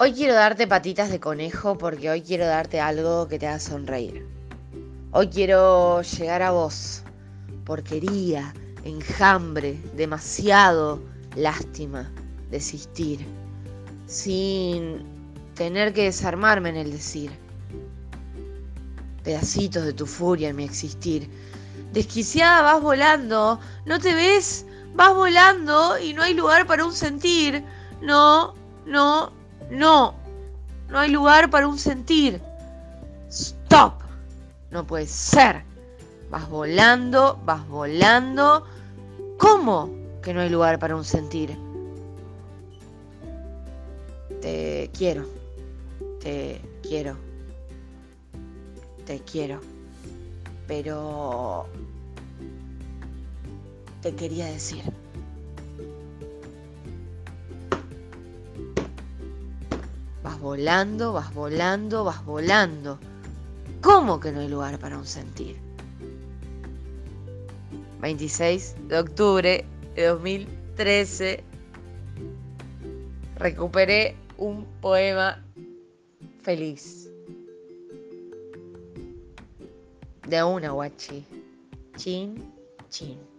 Hoy quiero darte patitas de conejo porque hoy quiero darte algo que te haga sonreír. Hoy quiero llegar a vos. Porquería, enjambre, demasiado lástima, desistir. Sin tener que desarmarme en el decir. Pedacitos de tu furia en mi existir. Desquiciada vas volando, ¿no te ves? Vas volando y no hay lugar para un sentir. No, no, no. No hay lugar para un sentir. Stop. No puede ser. Vas volando, vas volando. ¿Cómo que no hay lugar para un sentir? Te quiero. Te quiero. Te quiero. Pero te quería decir. Vas volando, vas volando, vas volando. ¿Cómo que no hay lugar para un sentir? 26 de octubre de 2013 recuperé un poema feliz de una guachi. Chin, chin.